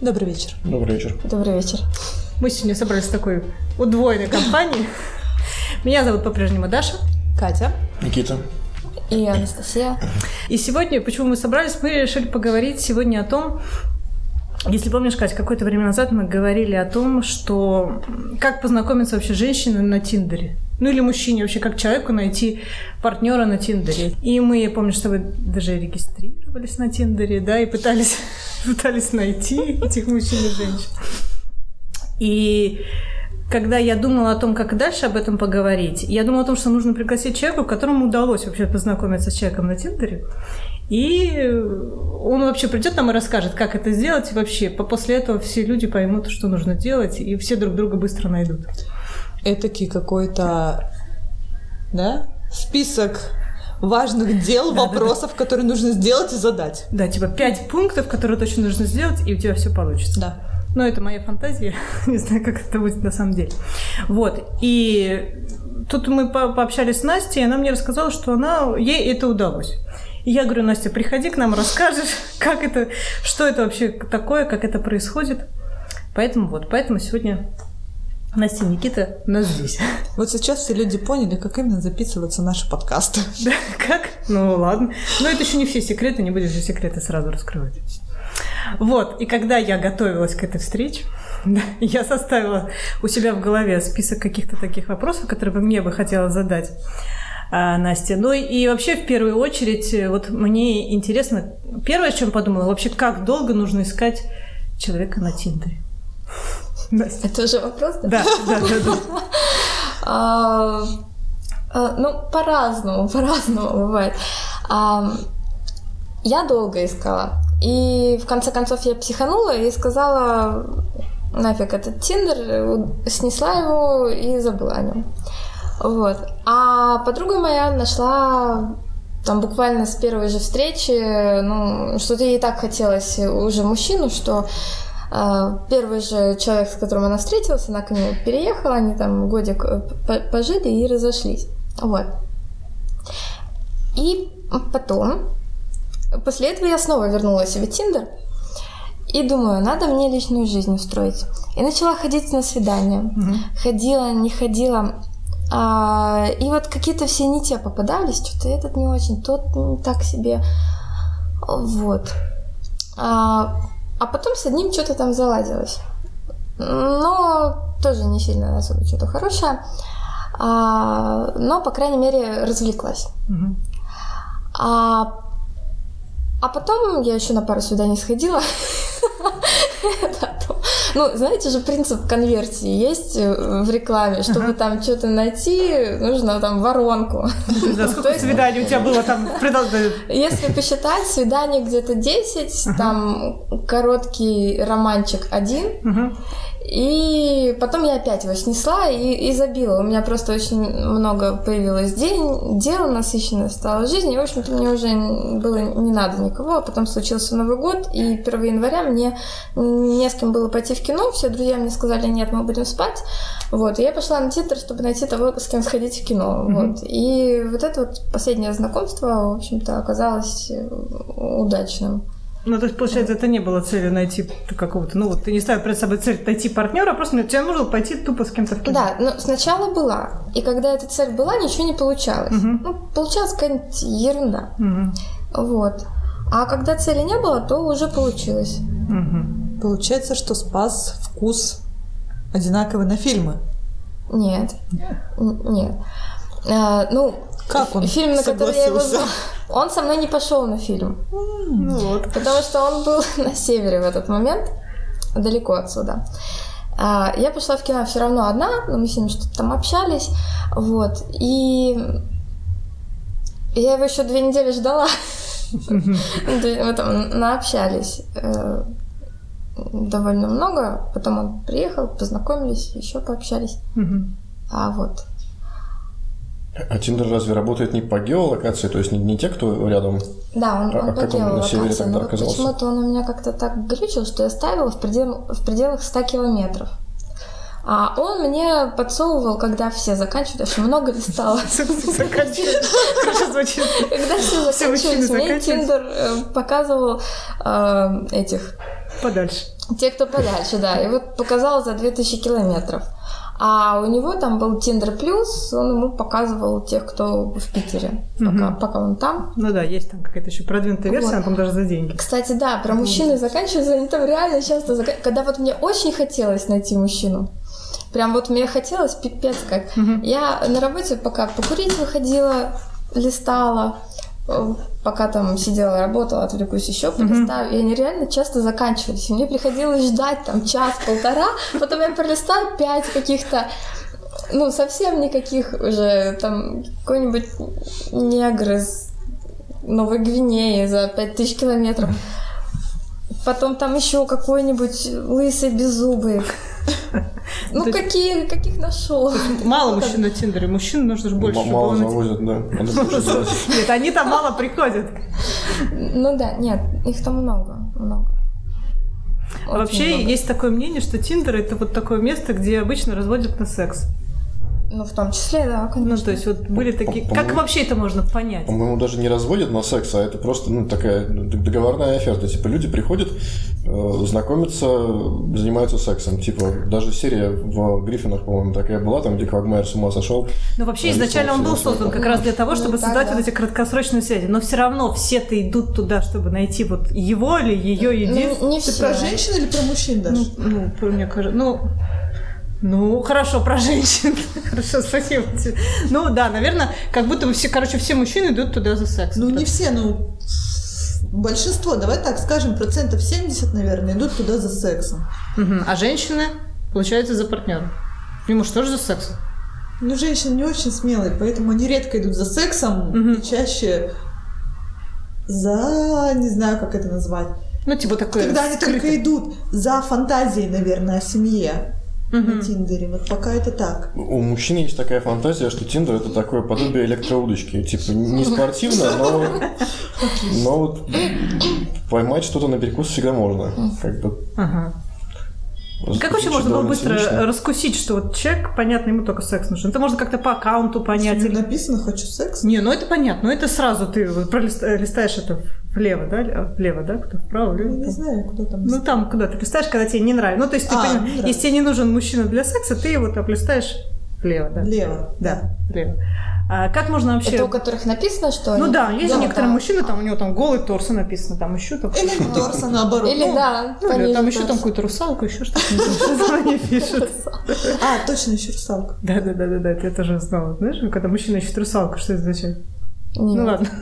Добрый вечер. Добрый вечер. Добрый вечер. Мы сегодня собрались в такой удвоенной компании. Меня зовут по-прежнему Даша. Катя. Никита. И Анастасия. И сегодня, почему мы собрались, мы решили поговорить сегодня о том, если помнишь, Катя, какое-то время назад мы говорили о том, что как познакомиться вообще женщине на Тиндере. Ну или мужчине вообще, как человеку найти партнера на Тиндере. И мы, помню, что вы даже регистрировались на Тиндере, да, и пытались, пытались найти этих мужчин и женщин. И когда я думала о том, как дальше об этом поговорить, я думала о том, что нужно пригласить человека, которому удалось вообще познакомиться с человеком на Тиндере. И он вообще придет нам и расскажет, как это сделать. И вообще, после этого все люди поймут, что нужно делать, и все друг друга быстро найдут. Этакий какой-то, да, список важных дел, да, вопросов, да, да. которые нужно сделать и задать. Да, типа пять пунктов, которые точно нужно сделать, и у тебя все получится. Да. Но это моя фантазия, не знаю, как это будет на самом деле. Вот, и тут мы по пообщались с Настей, и она мне рассказала, что она, ей это удалось. И я говорю, Настя, приходи к нам, расскажешь, как это, что это вообще такое, как это происходит. Поэтому вот, поэтому сегодня Настя Никита нас здесь. Вот сейчас все люди поняли, как именно записываются наши подкасты. Да, как? Ну ладно. Но это еще не все секреты, не будешь же секреты сразу раскрывать. Вот, и когда я готовилась к этой встрече, я составила у себя в голове список каких-то таких вопросов, которые бы мне бы хотела задать. А, Настя. Ну и вообще, в первую очередь, вот мне интересно, первое, о чем подумала, вообще, как долго нужно искать человека на Тиндере? Настя. Это уже вопрос, да? Да, да, да. да. А, а, ну, по-разному, по-разному бывает. Я долго искала. И в конце концов я психанула и сказала, нафиг этот Тиндер, снесла его и забыла о нем. Вот. А подруга моя нашла там буквально с первой же встречи, ну, что-то ей так хотелось уже мужчину, что первый же человек, с которым она встретилась, она к нему переехала, они там годик э, пожили и разошлись. Вот. И потом, после этого я снова вернула себе Тиндер, и думаю, надо мне личную жизнь устроить. И начала ходить на свидания. Угу. Ходила, не ходила. А, и вот какие-то все не те попадались, что-то этот не очень, тот так себе. Вот. А, а потом с одним что-то там заладилось. Но тоже не сильно особо что-то хорошее. А, но, по крайней мере, развлеклась. Угу. А, а потом я еще на пару свиданий сходила. Ну, знаете же, принцип конверсии есть э, в рекламе. Чтобы там что-то найти, нужно там воронку. Да, сколько свиданий у тебя было там? Если посчитать, свиданий где-то 10, там короткий романчик один, и потом я опять его снесла и, и забила. У меня просто очень много появилось день, дел, насыщенная стала жизнь. И, в общем-то, мне уже было не надо никого. А потом случился Новый год, и 1 января мне не с кем было пойти в кино. Все друзья мне сказали, нет, мы будем спать. Вот. И я пошла на Тиндер, чтобы найти того, с кем сходить в кино. Mm-hmm. Вот. И вот это вот последнее знакомство, в общем-то, оказалось удачным. Ну, то есть, получается, это не было целью найти какого-то, ну, вот ты не ставил перед собой цель найти партнера, а просто тебе нужно пойти тупо с кем-то в кино. Да, но сначала была. И когда эта цель была, ничего не получалось. Угу. Ну, получалась какая-нибудь ерунда. Угу. Вот. А когда цели не было, то уже получилось. Угу. Получается, что спас вкус одинаковый на фильмы. Нет. Нет. А, ну, как он фильм, на который я его он со мной не пошел на фильм. Ну вот. Потому что он был на севере в этот момент, далеко отсюда. А, я пошла в кино все равно одна, но мы с ним что-то там общались. Вот. И я его еще две недели ждала. Мы там наобщались э, довольно много. Потом он приехал, познакомились, еще пообщались. А вот а Тиндер разве работает не по геолокации, то есть не, не те, кто рядом? Да, он, а, он а по как он на севере тогда оказался? Почему-то он у меня как-то так глючил, что я ставила в, предел, в пределах 100 километров. А он мне подсовывал, когда все заканчивают, очень много. Хорошо звучит. Когда все заканчивались, мне Тиндер э, показывал э, этих Подальше. Те, кто подальше, да. И вот показал за 2000 километров. А у него там был Tinder Плюс, он ему показывал тех, кто в Питере, пока, Мгм. пока он там. Ну да, есть там какая-то еще продвинутая версия, Вот. она там даже за деньги. Кстати, да, про мужчины заканчивается, они там реально часто зака- Когда вот мне очень хотелось найти мужчину, прям вот мне хотелось пипец как. Мгм. Я на работе пока покурить выходила, листала, пока там сидела, работала, отвлекусь еще полистаю, и они реально часто заканчивались. И мне приходилось ждать там час-полтора, потом я пролистаю пять каких-то ну, совсем никаких уже, там, какой-нибудь негр из Новой Гвинеи за 5000 километров. Потом там еще какой-нибудь лысый беззубый. Ну, То есть- какие, каких нашел? Мало мужчин на Тиндере, мужчин нужно же больше. М- чтобы Мало завозят, да. Нет, они там мало приходят. Ну да, нет, их там много, много. А Вообще много. есть такое мнение, что Тиндер это вот такое место, где обычно разводят на секс. Ну, в том числе, да, конечно. Ну, то есть вот были такие... Как По-моему- вообще это можно понять? По-моему, даже не разводят на секс, а это просто ну, такая ну, договорная оферта. Типа люди приходят, э, знакомятся, занимаются сексом. Типа даже серия в Гриффинах, по-моему, такая была, там, где Квагмайер с ума сошел. Ну, вообще, Да, изначально он был создан как раз для того, Ну, чтобы так, создать да. вот эти краткосрочные связи. Но все равно все-то идут туда, чтобы найти вот его или ее единственное. Ну, не Ты все. про женщин или про мужчин даже? Ну, ну, про- мне кажется, ну, ну, хорошо, про женщин. Хорошо, спасибо. Ну, да, наверное, как будто бы все, короче, все мужчины идут туда за сексом. Ну, не все, ну, большинство, давай так скажем, процентов 70, наверное, идут туда за сексом. А женщины, получается, за партнером. Ему что же за сексом? Ну, женщины не очень смелые, поэтому они редко идут за сексом Мгм. и чаще за, не знаю, как это назвать. Ну, типа такое Когда они скрытое. только идут за фантазией, наверное, о семье Мгм. на Тиндере. Вот пока это так. У мужчин есть такая фантазия, что Тиндер это такое подобие электроудочки. Типа не спортивно, но, но вот поймать что-то на перекус всегда можно. Как бы Ага. раскусить, Как вообще можно было быстро цинично. раскусить, что вот человек, понятно, ему только секс нужен? Это можно как-то по аккаунту понять. Если или- написано «хочу секс», Не, ну это понятно, ну это сразу ты вот пролиста- листаешь это влево, да? Влево, да? Кто вправо, я влево? не знаю, куда там. Ну там, куда ты листаешь, когда тебе не нравится. Ну, то есть ты А, поним- не нравится. если тебе не нужен мужчина для секса, ты его там листаешь влево, да? Влево. Да, влево. А как можно вообще... Это у которых написано, что Ну они- да, есть же Да, некоторые да. мужчины, там у него там голый торс и написано, там еще там... Или торса наоборот. Или Ну, да, Ну, или там еще торса. там какую-то русалку, еще что-то. не пишут. А, точно, еще русалка. Да, да, да, да, да, это я тоже знала. Знаешь, когда мужчина ищет русалку, что это означает? Нет. Ну ладно.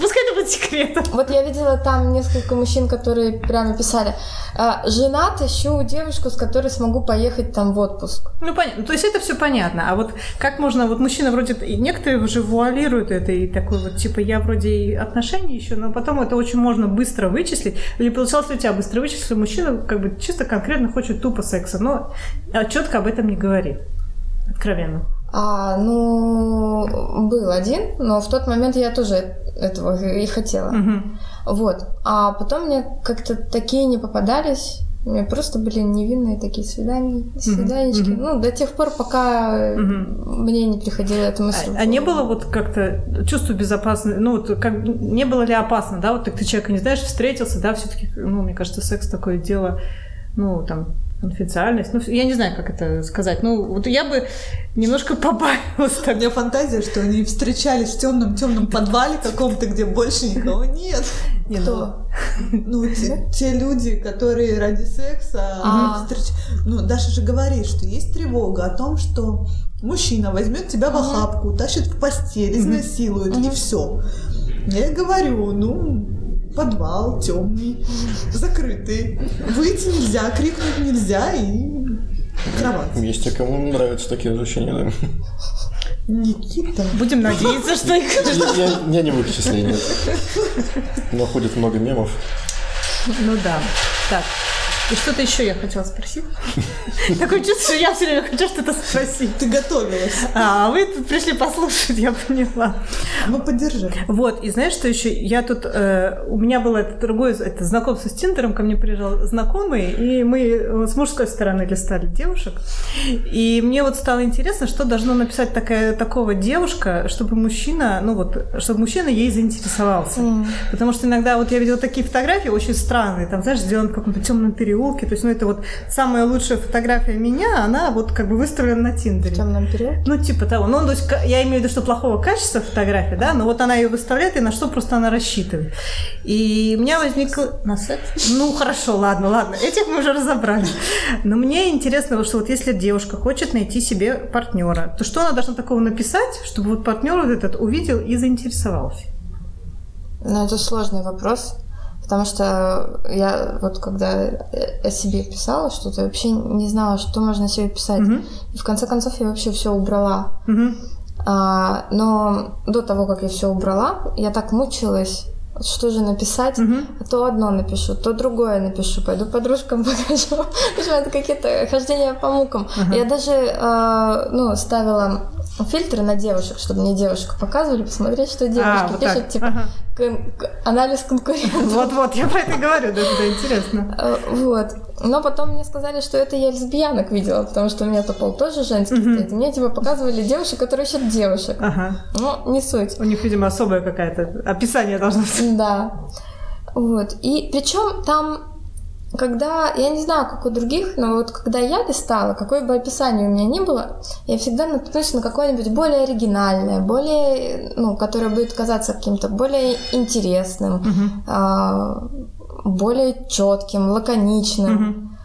Пускай это будет секретом. Вот я видела там несколько мужчин, которые прямо писали, «А, женат, ищу девушку, с которой смогу поехать там в отпуск. Ну, понятно. То есть это все понятно. А вот как можно, вот мужчина вроде, и некоторые уже вуалируют это, и такой вот, типа, я вроде и отношения еще, но потом это очень можно быстро вычислить. Или получалось у тебя быстро вычислить, что мужчина как бы чисто конкретно хочет тупо секса, но четко об этом не говорит. Откровенно. А, ну, был один, но в тот момент я тоже этого и хотела. Мгм. Вот. А потом мне как-то такие не попадались. У меня просто были невинные такие свидания, свиданечки. мгм. Ну, до тех пор, пока Мгм. мне не приходила эта мысль. А, а не было вот как-то чувство безопасности, ну, вот как, не было ли опасно, да, вот так ты человека не знаешь, встретился, да, все-таки, ну, мне кажется, секс такое дело, ну, там, конфиденциальность, ну, я не знаю, как это сказать, ну, вот я бы немножко побаивалась У меня фантазия, что они встречались в темном темном подвале каком-то, где больше никого нет. Не, ну, Кто? Ну, те, те люди, которые ради секса А. встреч- Ну, Даша же говорит, что есть тревога о том, что мужчина возьмет тебя в охапку, утащит в постель, изнасилует, и все. Я говорю, ну, подвал темный, закрытый. Выйти нельзя, крикнуть нельзя и кровать. Есть те, кому нравятся такие ощущения, да. Никита. Будем надеяться, что их... Я, я- я не в их числе, нет. Но ходит много мемов. Ну да. Так. И что-то еще я хотела спросить. Такое чувство, что я все время хочу что-то спросить. Ты готовилась. А вы тут пришли послушать, я поняла. Мы поддержим. Вот, и знаешь, что еще? Я тут, э, у меня было это другое, это знакомство с Тиндером, ко мне приезжал знакомый, и мы э, с мужской стороны листали девушек, и мне вот стало интересно, что должно написать такая, такого девушка, чтобы мужчина, ну вот, чтобы мужчина ей заинтересовался. М. Потому что иногда вот я видела такие фотографии очень странные, там, знаешь, сделаны в каком-то темном переулке, переулке. То есть, ну, это вот самая лучшая фотография меня, она вот как бы выставлена на В Тиндере. темном периоде. Ну, типа того. Ну, то есть, я имею в виду, что плохого качества фотография, да, но вот она ее выставляет, и на что просто она рассчитывает. И у меня возникло... На секс? Ну, хорошо, ладно, ладно. Этих мы уже разобрали. Но мне интересно, что вот если девушка хочет найти себе партнера, то что она должна такого написать, чтобы вот партнер вот этот увидел и заинтересовался? Ну, это сложный вопрос. Потому что я вот когда о себе писала что-то, вообще не знала, что можно о себе писать. Мгм. И в конце концов я вообще все убрала. Мгм. А, но до того, как я все убрала, я так мучилась, что же написать. А То одно напишу, то другое напишу, пойду подружкам покажу. Это какие-то хождения по мукам. Я даже э, ну, ставила фильтры на девушек, чтобы мне девушек показывали, посмотреть, что девушки А, вот пишут, так. типа Ага. Кон- анализ конкурентов. Вот-вот, я про это говорю, да, да, интересно. Э, Вот. Но потом мне сказали, что это я лесбиянок видела, потому что у меня-то пол тоже женский стоит. И мне типа показывали девушек, которые ищут девушек. Ага. Ну, не суть. У них, видимо, особое какое-то описание должно быть. Да. Вот. И причем там, когда, я не знаю, как у других, но вот когда я листала, какое бы описание у меня ни было, я всегда наткнусь на какое-нибудь более оригинальное, более, ну, которое будет казаться каким-то более интересным, а, более четким, лаконичным.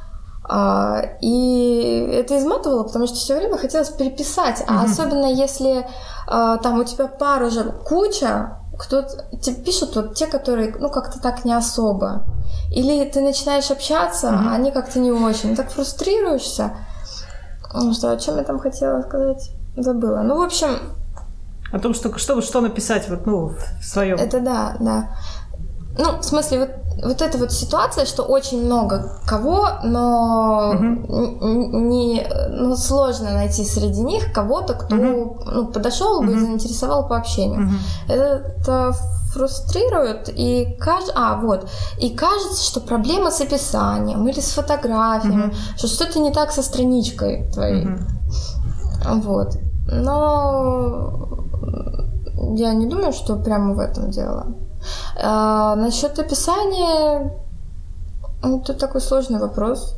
А, и это изматывало, потому что все время хотелось переписать. А особенно если а, там у тебя пар уже куча, кто тебе пишут вот те, которые, ну, как-то так не особо. Или ты начинаешь общаться, а они как-то не очень. Так фрустрируешься. Ну, Что, о чем я там хотела сказать? Забыла. Ну, в общем, О том, что, что, что написать вот, ну, в своем. это да, да. Ну, в смысле, вот, вот эта вот ситуация, что очень много кого, но н- не, ну, сложно найти среди них кого-то, кто ну, подошел бы и заинтересовал по общению. Это фрустрирует и каж... а вот и кажется, что проблема с описанием или с фотографиями, что что-то не так со страничкой твоей. Вот. Но я не думаю, что прямо в этом дело. А, насчет описания, ну, это такой сложный вопрос.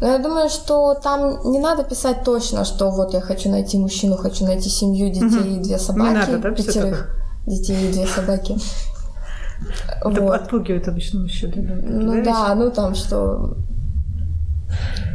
Но я думаю, что там не надо писать точно, что вот я хочу найти мужчину, хочу найти семью, детей и две собаки. надо, да, пятерых детей и две собаки. Это Вот. отпугивает обычно мужчин. да, да. Ну Знаешь? да, ну там что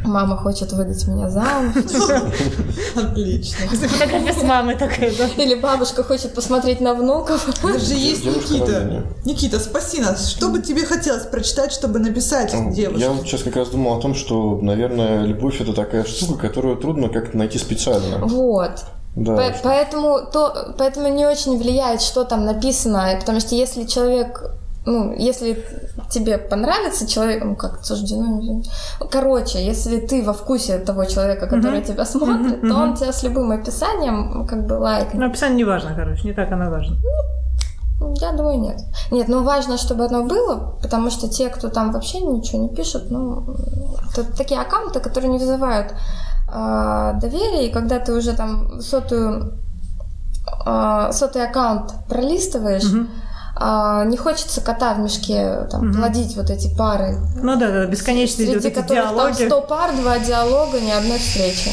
мама хочет выдать меня замуж, Отлично. Фотография с мамой такая, да. или бабушка хочет посмотреть на внуков. Даже есть Никита. Никита, спаси нас. Что бы тебе хотелось прочитать, чтобы написать девушке? Я вот сейчас как раз думал о том, что, наверное, любовь это такая штука, которую трудно как-то найти специально. Вот. Да. По- Поэтому, то, поэтому не очень влияет, что там написано, потому что если человек, ну, если тебе понравится человек, ну, как суждено, короче, если ты во вкусе того человека, который тебя смотрит, то он тебя с любым описанием как бы лайкнет. Ну, описание не важно, короче, не так оно важно. Я думаю, нет. Нет, ну важно, чтобы оно было, потому что те, кто там вообще ничего не пишут, ну, это такие аккаунты, которые не вызывают а, доверия, и когда ты уже там сотую, а, сотый аккаунт пролистываешь, а, не хочется кота в мешке там, плодить вот эти пары, Ну да, да, бесконечные среди вот эти которых там диалоги. 100 пар, два диалога, ни одной встречи.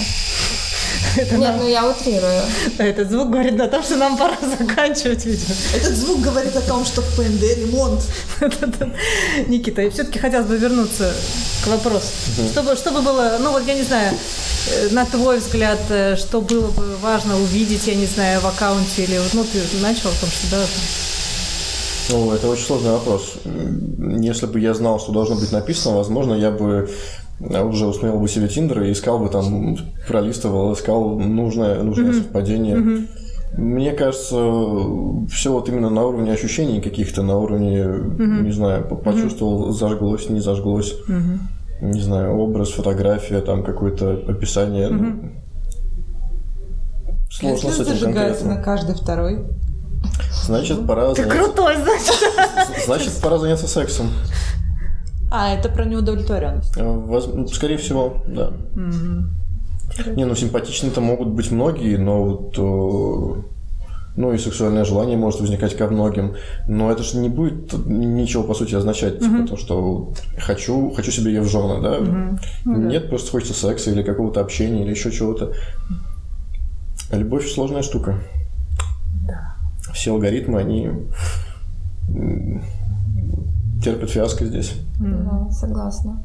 Нет, ну я утрирую. Этот звук говорит о том, что нам пора заканчивать видео. Этот звук говорит о том, что в ПНД ремонт. Никита, и все-таки хотелось бы вернуться к вопросу. Чтобы, чтобы было, ну вот я не знаю, э, на твой взгляд, э, что было бы важно увидеть, я не знаю, в аккаунте или ну ты начал о том, что да, Ну, это очень сложный вопрос. Если бы я знал, что должно быть написано, возможно, я бы э, уже установил бы себе Тиндер и искал бы там, пролистывал, искал нужное, нужное совпадение. Мне кажется, все вот именно на уровне ощущений каких-то, на уровне, не знаю, по- почувствовал, зажглось, не зажглось. Не знаю, образ, фотография, там какое-то описание. ну, Сложно с Если этим зажигается на конкретно. каждый второй. Значит, пора ты заняться, крутой, значит. значит, пора заняться сексом. А, это про неудовлетворенность. Э, воз- ну, Скорее всего, да. Не, ну симпатичные-то могут быть многие, но вот ну и сексуальное желание может возникать ко многим, но это же не будет ничего, по сути, означать, типа, то, что хочу, хочу себе ее в жены, да? Нет, просто хочется секса или какого-то общения, или еще чего-то. Любовь сложная штука. Все алгоритмы, они терпят фиаско здесь. Да, согласна.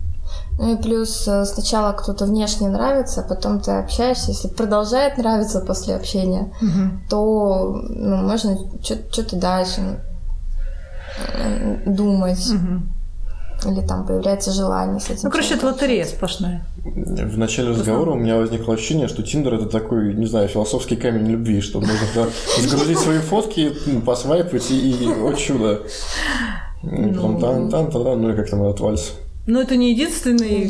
Ну и плюс э, сначала кто-то внешне нравится, а потом ты общаешься. Если продолжает нравиться после общения, то ну, можно что-то дальше э, думать. Или там появляется желание с этим. Ну, короче, это лотерея сплошная. В начале разговора у меня возникло ощущение, что Тиндер это такой, не знаю, философский камень любви, что можно загрузить свои фотки, м, посвайпать и, и о чудо. Там, там, там, там, ну и как там этот вальс. Но это не единственный.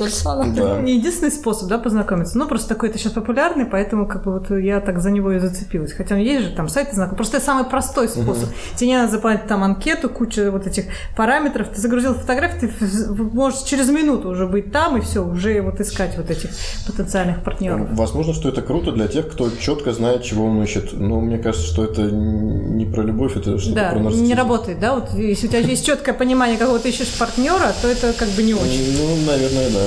Да. не единственный способ, да, познакомиться. Ну, просто такой это сейчас популярный, поэтому как бы вот я так за него и зацепилась. Хотя есть же там сайты знакомых. Просто это самый простой способ. Тебе не надо заполнять там анкету, куча вот этих параметров. Ты загрузил фотографию, ты можешь через минуту уже быть там и все, уже вот искать вот этих потенциальных партнеров. Возможно, что это круто для тех, кто четко знает, чего он ищет. Но мне кажется, что это не про любовь, это что-то Да, про нарциссизм. не работает, да? Вот если у тебя есть четкое понимание, какого ты ищешь партнера, то это как бы не очень. Ну, наверное, да.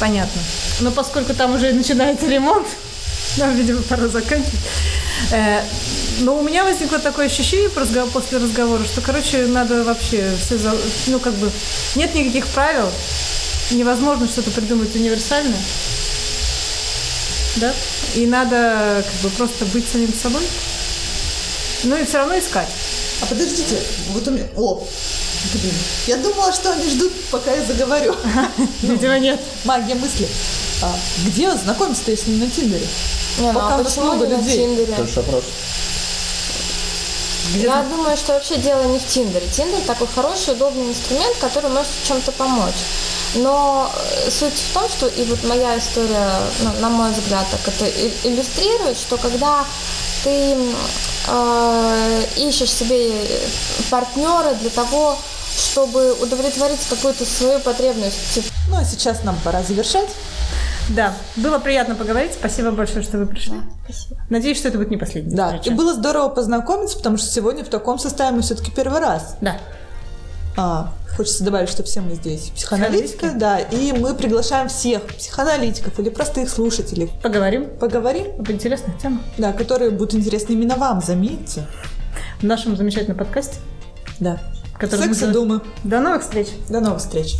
Понятно. Но поскольку там уже начинается ремонт, нам, видимо, пора заканчивать. Э, Но у меня возникло такое ощущение после разговора, что, короче, надо вообще все, за- ну, как бы, нет никаких правил, невозможно что-то придумать универсальное, да, и надо, как бы, просто быть самим собой, ну и все равно искать. А подождите, вот у меня... О, блин. Я думала, что они ждут, пока я заговорю. Видимо, нет. Магия мысли. А где знакомиться-то, если не на Тиндере? Не, ну Пока а почему много не на людей. Тиндере? Хороший вопрос. Я думаю, что вообще дело не в Тиндере. Тиндер такой хороший, удобный инструмент, который может в чем-то помочь. Но э, суть в том, что и вот моя история, ну, на мой взгляд, так это иллюстрирует, что когда ты э, ищешь себе партнера для того, чтобы удовлетворить какую-то свою потребность, Ну, а сейчас нам пора завершать. Да, было приятно поговорить. Спасибо большое, что вы пришли. спасибо. Надеюсь, что это будет не последняя Да, встреча. и было здорово познакомиться, потому что сегодня в таком составе мы все-таки первый раз. Да. А, хочется добавить, что все мы здесь психоаналитика, да, и мы приглашаем всех психоаналитиков или простых слушателей. Поговорим Поговорим, об интересных темах да, которые будут интересны именно вам, заметьте. в нашем замечательном подкасте, Да. Который Секс и называется- думы. До новых встреч! До новых встреч.